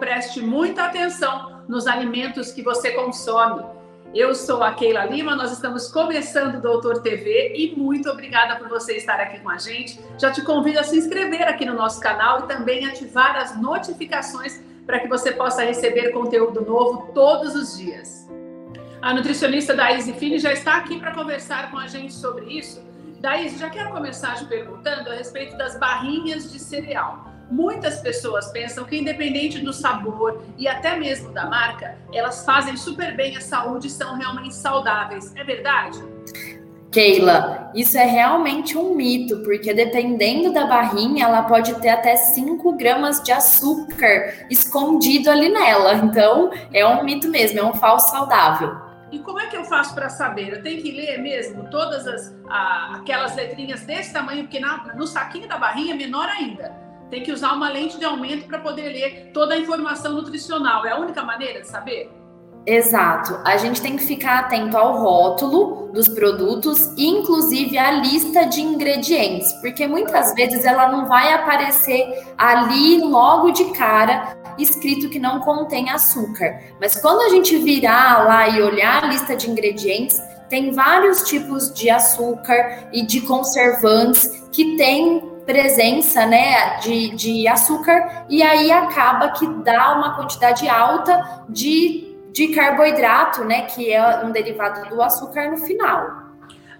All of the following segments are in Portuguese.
preste muita atenção nos alimentos que você consome. Eu sou a Keila Lima, nós estamos começando o Doutor TV e muito obrigada por você estar aqui com a gente. Já te convido a se inscrever aqui no nosso canal e também ativar as notificações para que você possa receber conteúdo novo todos os dias. A nutricionista Daíse Fini já está aqui para conversar com a gente sobre isso. Daíse, já quero começar te perguntando a respeito das barrinhas de cereal. Muitas pessoas pensam que, independente do sabor e até mesmo da marca, elas fazem super bem à saúde e são realmente saudáveis. É verdade? Keila, isso é realmente um mito, porque dependendo da barrinha, ela pode ter até 5 gramas de açúcar escondido ali nela. Então, é um mito mesmo, é um falso saudável. E como é que eu faço para saber? Eu tenho que ler mesmo todas as, a, aquelas letrinhas desse tamanho, porque na, no saquinho da barrinha é menor ainda. Tem que usar uma lente de aumento para poder ler toda a informação nutricional. É a única maneira de saber? Exato. A gente tem que ficar atento ao rótulo dos produtos, inclusive a lista de ingredientes, porque muitas vezes ela não vai aparecer ali logo de cara escrito que não contém açúcar. Mas quando a gente virar lá e olhar a lista de ingredientes, tem vários tipos de açúcar e de conservantes que tem presença né, de, de açúcar, e aí acaba que dá uma quantidade alta de, de carboidrato, né, que é um derivado do açúcar no final.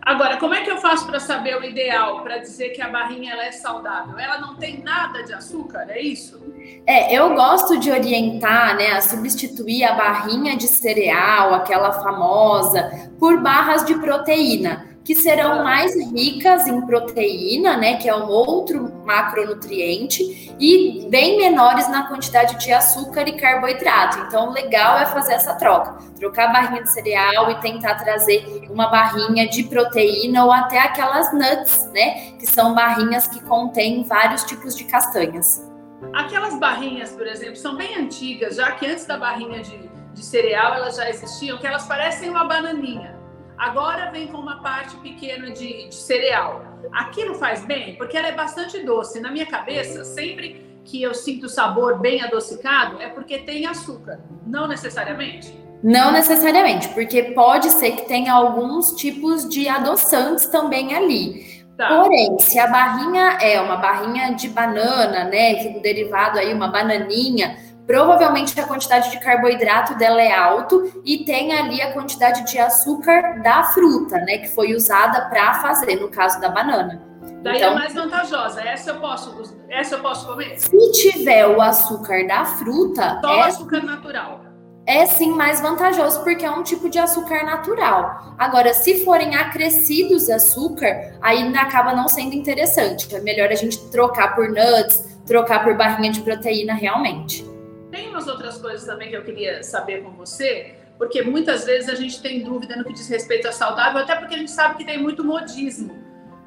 Agora, como é que eu faço para saber o ideal, para dizer que a barrinha ela é saudável? Ela não tem nada de açúcar, é isso? É, eu gosto de orientar, né, a substituir a barrinha de cereal, aquela famosa, por barras de proteína que serão mais ricas em proteína, né, que é um outro macronutriente, e bem menores na quantidade de açúcar e carboidrato. Então, o legal é fazer essa troca, trocar a barrinha de cereal e tentar trazer uma barrinha de proteína ou até aquelas nuts, né, que são barrinhas que contêm vários tipos de castanhas. Aquelas barrinhas, por exemplo, são bem antigas, já que antes da barrinha de, de cereal elas já existiam, que elas parecem uma bananinha. Agora vem com uma parte pequena de, de cereal. Aquilo faz bem porque ela é bastante doce. Na minha cabeça, sempre que eu sinto o sabor bem adocicado, é porque tem açúcar. Não necessariamente. Não necessariamente, porque pode ser que tenha alguns tipos de adoçantes também ali. Tá. Porém, se a barrinha é uma barrinha de banana, né, que derivado aí uma bananinha, provavelmente a quantidade de carboidrato dela é alto e tem ali a quantidade de açúcar da fruta, né, que foi usada para fazer, no caso da banana. Daí é então, é mais vantajosa. Essa eu posso, essa eu posso comer? Se tiver o açúcar da fruta, só é, açúcar natural. É sim mais vantajoso porque é um tipo de açúcar natural. Agora, se forem acrescidos açúcar, aí acaba não sendo interessante. É melhor a gente trocar por nuts, trocar por barrinha de proteína realmente. Tem umas outras coisas também que eu queria saber com você, porque muitas vezes a gente tem dúvida no que diz respeito a saudável, até porque a gente sabe que tem muito modismo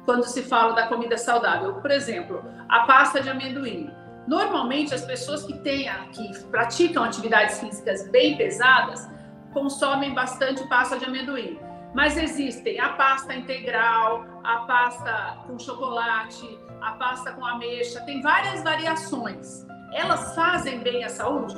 quando se fala da comida saudável. Por exemplo, a pasta de amendoim. Normalmente as pessoas que têm, que praticam atividades físicas bem pesadas consomem bastante pasta de amendoim. Mas existem a pasta integral, a pasta com chocolate, a pasta com ameixa, tem várias variações elas fazem bem à saúde?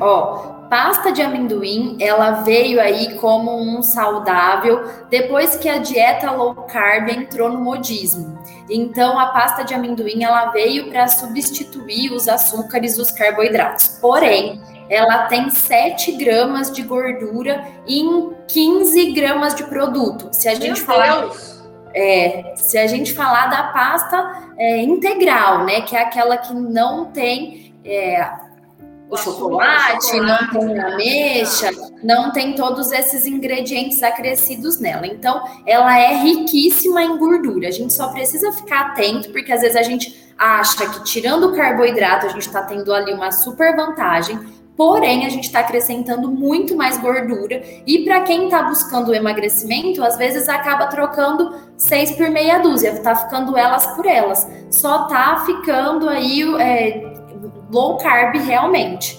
Ó, pasta de amendoim, ela veio aí como um saudável depois que a dieta low carb entrou no modismo. Então, a pasta de amendoim, ela veio para substituir os açúcares, os carboidratos. Porém, ela tem 7 gramas de gordura em 15 gramas de produto. Se a gente Meu falar. Deus. É, se a gente falar da pasta é, integral, né, que é aquela que não tem é, o chocolate, não tem ameixa, não tem todos esses ingredientes acrescidos nela. Então, ela é riquíssima em gordura. A gente só precisa ficar atento, porque às vezes a gente acha que tirando o carboidrato a gente está tendo ali uma super vantagem. Porém, a gente está acrescentando muito mais gordura. E para quem está buscando o emagrecimento, às vezes acaba trocando seis por meia dúzia, tá ficando elas por elas. Só tá ficando aí é, low carb realmente.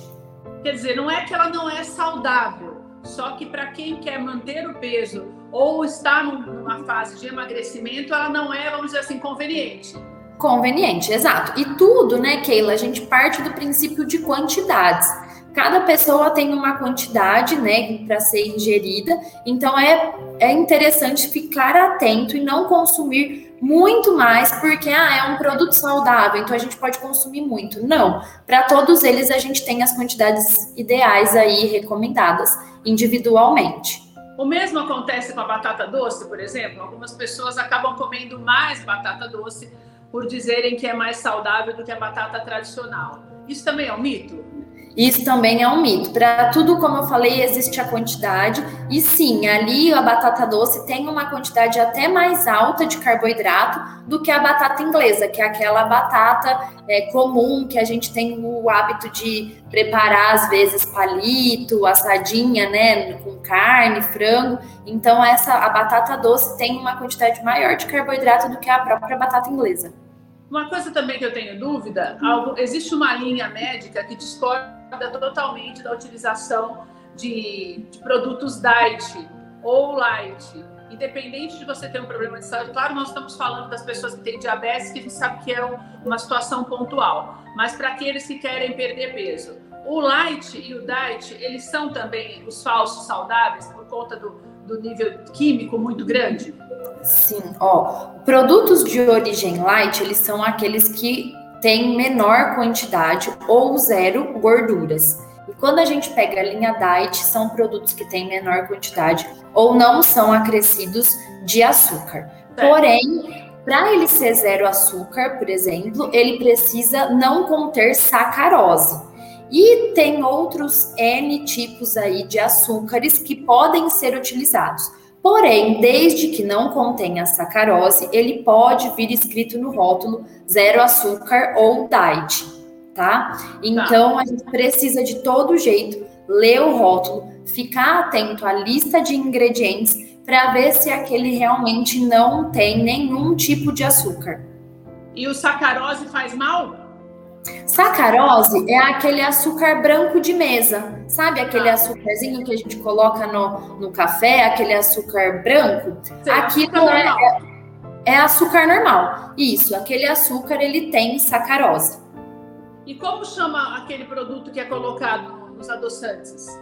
Quer dizer, não é que ela não é saudável, só que para quem quer manter o peso ou está numa fase de emagrecimento, ela não é, vamos dizer assim, conveniente. Conveniente, exato. E tudo, né, Keila, a gente parte do princípio de quantidades. Cada pessoa tem uma quantidade, né, para ser ingerida, então é, é interessante ficar atento e não consumir muito mais, porque ah, é um produto saudável, então a gente pode consumir muito. Não, para todos eles a gente tem as quantidades ideais aí recomendadas individualmente. O mesmo acontece com a batata doce, por exemplo. Algumas pessoas acabam comendo mais batata doce por dizerem que é mais saudável do que a batata tradicional. Isso também é um mito? Isso também é um mito. Para tudo, como eu falei, existe a quantidade. E sim, ali a batata doce tem uma quantidade até mais alta de carboidrato do que a batata inglesa, que é aquela batata é, comum que a gente tem o hábito de preparar, às vezes, palito, assadinha, né, com carne, frango. Então, essa a batata doce tem uma quantidade maior de carboidrato do que a própria batata inglesa. Uma coisa também que eu tenho dúvida, algo, existe uma linha médica que discorda totalmente da utilização de, de produtos diet ou light. Independente de você ter um problema de saúde, claro, nós estamos falando das pessoas que têm diabetes, que a gente sabe que é uma situação pontual, mas para aqueles que querem perder peso. O light e o diet, eles são também os falsos saudáveis por conta do, do nível químico muito grande? Sim, ó, produtos de origem light, eles são aqueles que têm menor quantidade ou zero gorduras. E quando a gente pega a linha diet, são produtos que têm menor quantidade ou não são acrescidos de açúcar. Porém, para ele ser zero açúcar, por exemplo, ele precisa não conter sacarose. E tem outros N tipos aí de açúcares que podem ser utilizados. Porém, desde que não contenha sacarose, ele pode vir escrito no rótulo zero açúcar ou diet, tá? Então, a gente precisa de todo jeito ler o rótulo, ficar atento à lista de ingredientes para ver se aquele realmente não tem nenhum tipo de açúcar. E o sacarose faz mal? Sacarose é aquele açúcar branco de mesa, sabe aquele açúcarzinho que a gente coloca no, no café, aquele açúcar branco? Sim, Aquilo é, é, é açúcar normal. Isso, aquele açúcar ele tem sacarose. E como chama aquele produto que é colocado nos adoçantes?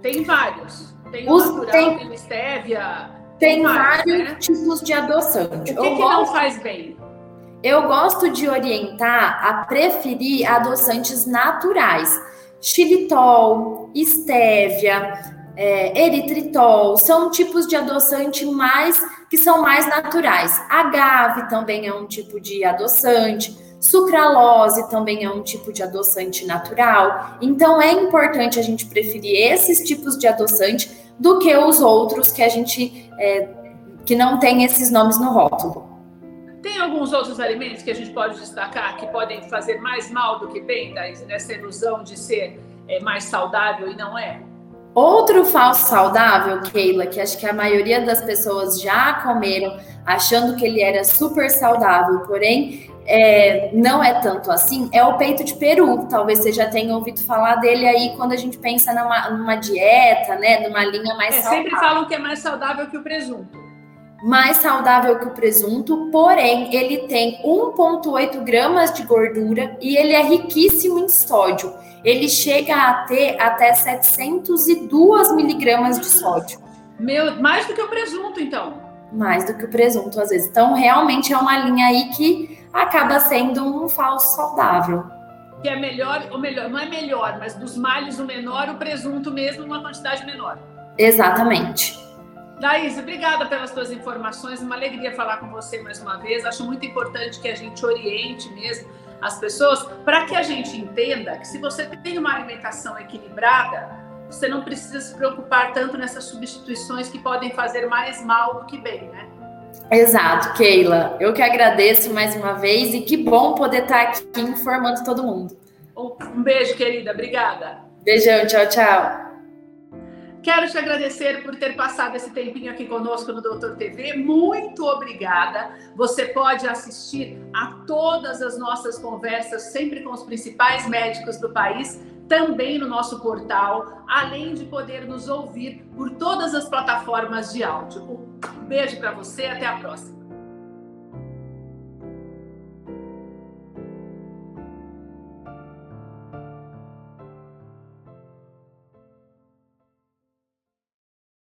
Tem vários. Tem o Os, natural, tem, tem o stevia. Tem, tem vários, vários né? tipos de adoçante. O que, que não faz bem? Eu gosto de orientar a preferir adoçantes naturais. Xilitol, estévia, é, eritritol, são tipos de adoçante mais que são mais naturais. Agave também é um tipo de adoçante. Sucralose também é um tipo de adoçante natural. Então é importante a gente preferir esses tipos de adoçante do que os outros que a gente é, que não tem esses nomes no rótulo. Tem alguns outros alimentos que a gente pode destacar que podem fazer mais mal do que bem, Thaís, nessa ilusão de ser é, mais saudável e não é? Outro falso saudável, Keila, que acho que a maioria das pessoas já comeram, achando que ele era super saudável, porém é, não é tanto assim, é o peito de peru. Talvez você já tenha ouvido falar dele aí quando a gente pensa numa, numa dieta, né? Numa linha mais é, saudável. Sempre falam que é mais saudável que o presunto mais saudável que o presunto, porém ele tem 1,8 gramas de gordura e ele é riquíssimo em sódio. Ele chega a ter até 702 miligramas de sódio. Meu, mais do que o presunto, então. Mais do que o presunto, às vezes. Então, realmente é uma linha aí que acaba sendo um falso saudável. Que é melhor, ou melhor, não é melhor, mas dos malhos o menor, o presunto mesmo, uma quantidade menor. Exatamente. Laís, obrigada pelas suas informações. Uma alegria falar com você mais uma vez. Acho muito importante que a gente oriente mesmo as pessoas para que a gente entenda que se você tem uma alimentação equilibrada, você não precisa se preocupar tanto nessas substituições que podem fazer mais mal do que bem, né? Exato, Keila. Eu que agradeço mais uma vez e que bom poder estar aqui informando todo mundo. Um beijo, querida. Obrigada. Beijão, tchau, tchau. Quero te agradecer por ter passado esse tempinho aqui conosco no Doutor TV. Muito obrigada. Você pode assistir a todas as nossas conversas, sempre com os principais médicos do país, também no nosso portal, além de poder nos ouvir por todas as plataformas de áudio. Um beijo para você, até a próxima.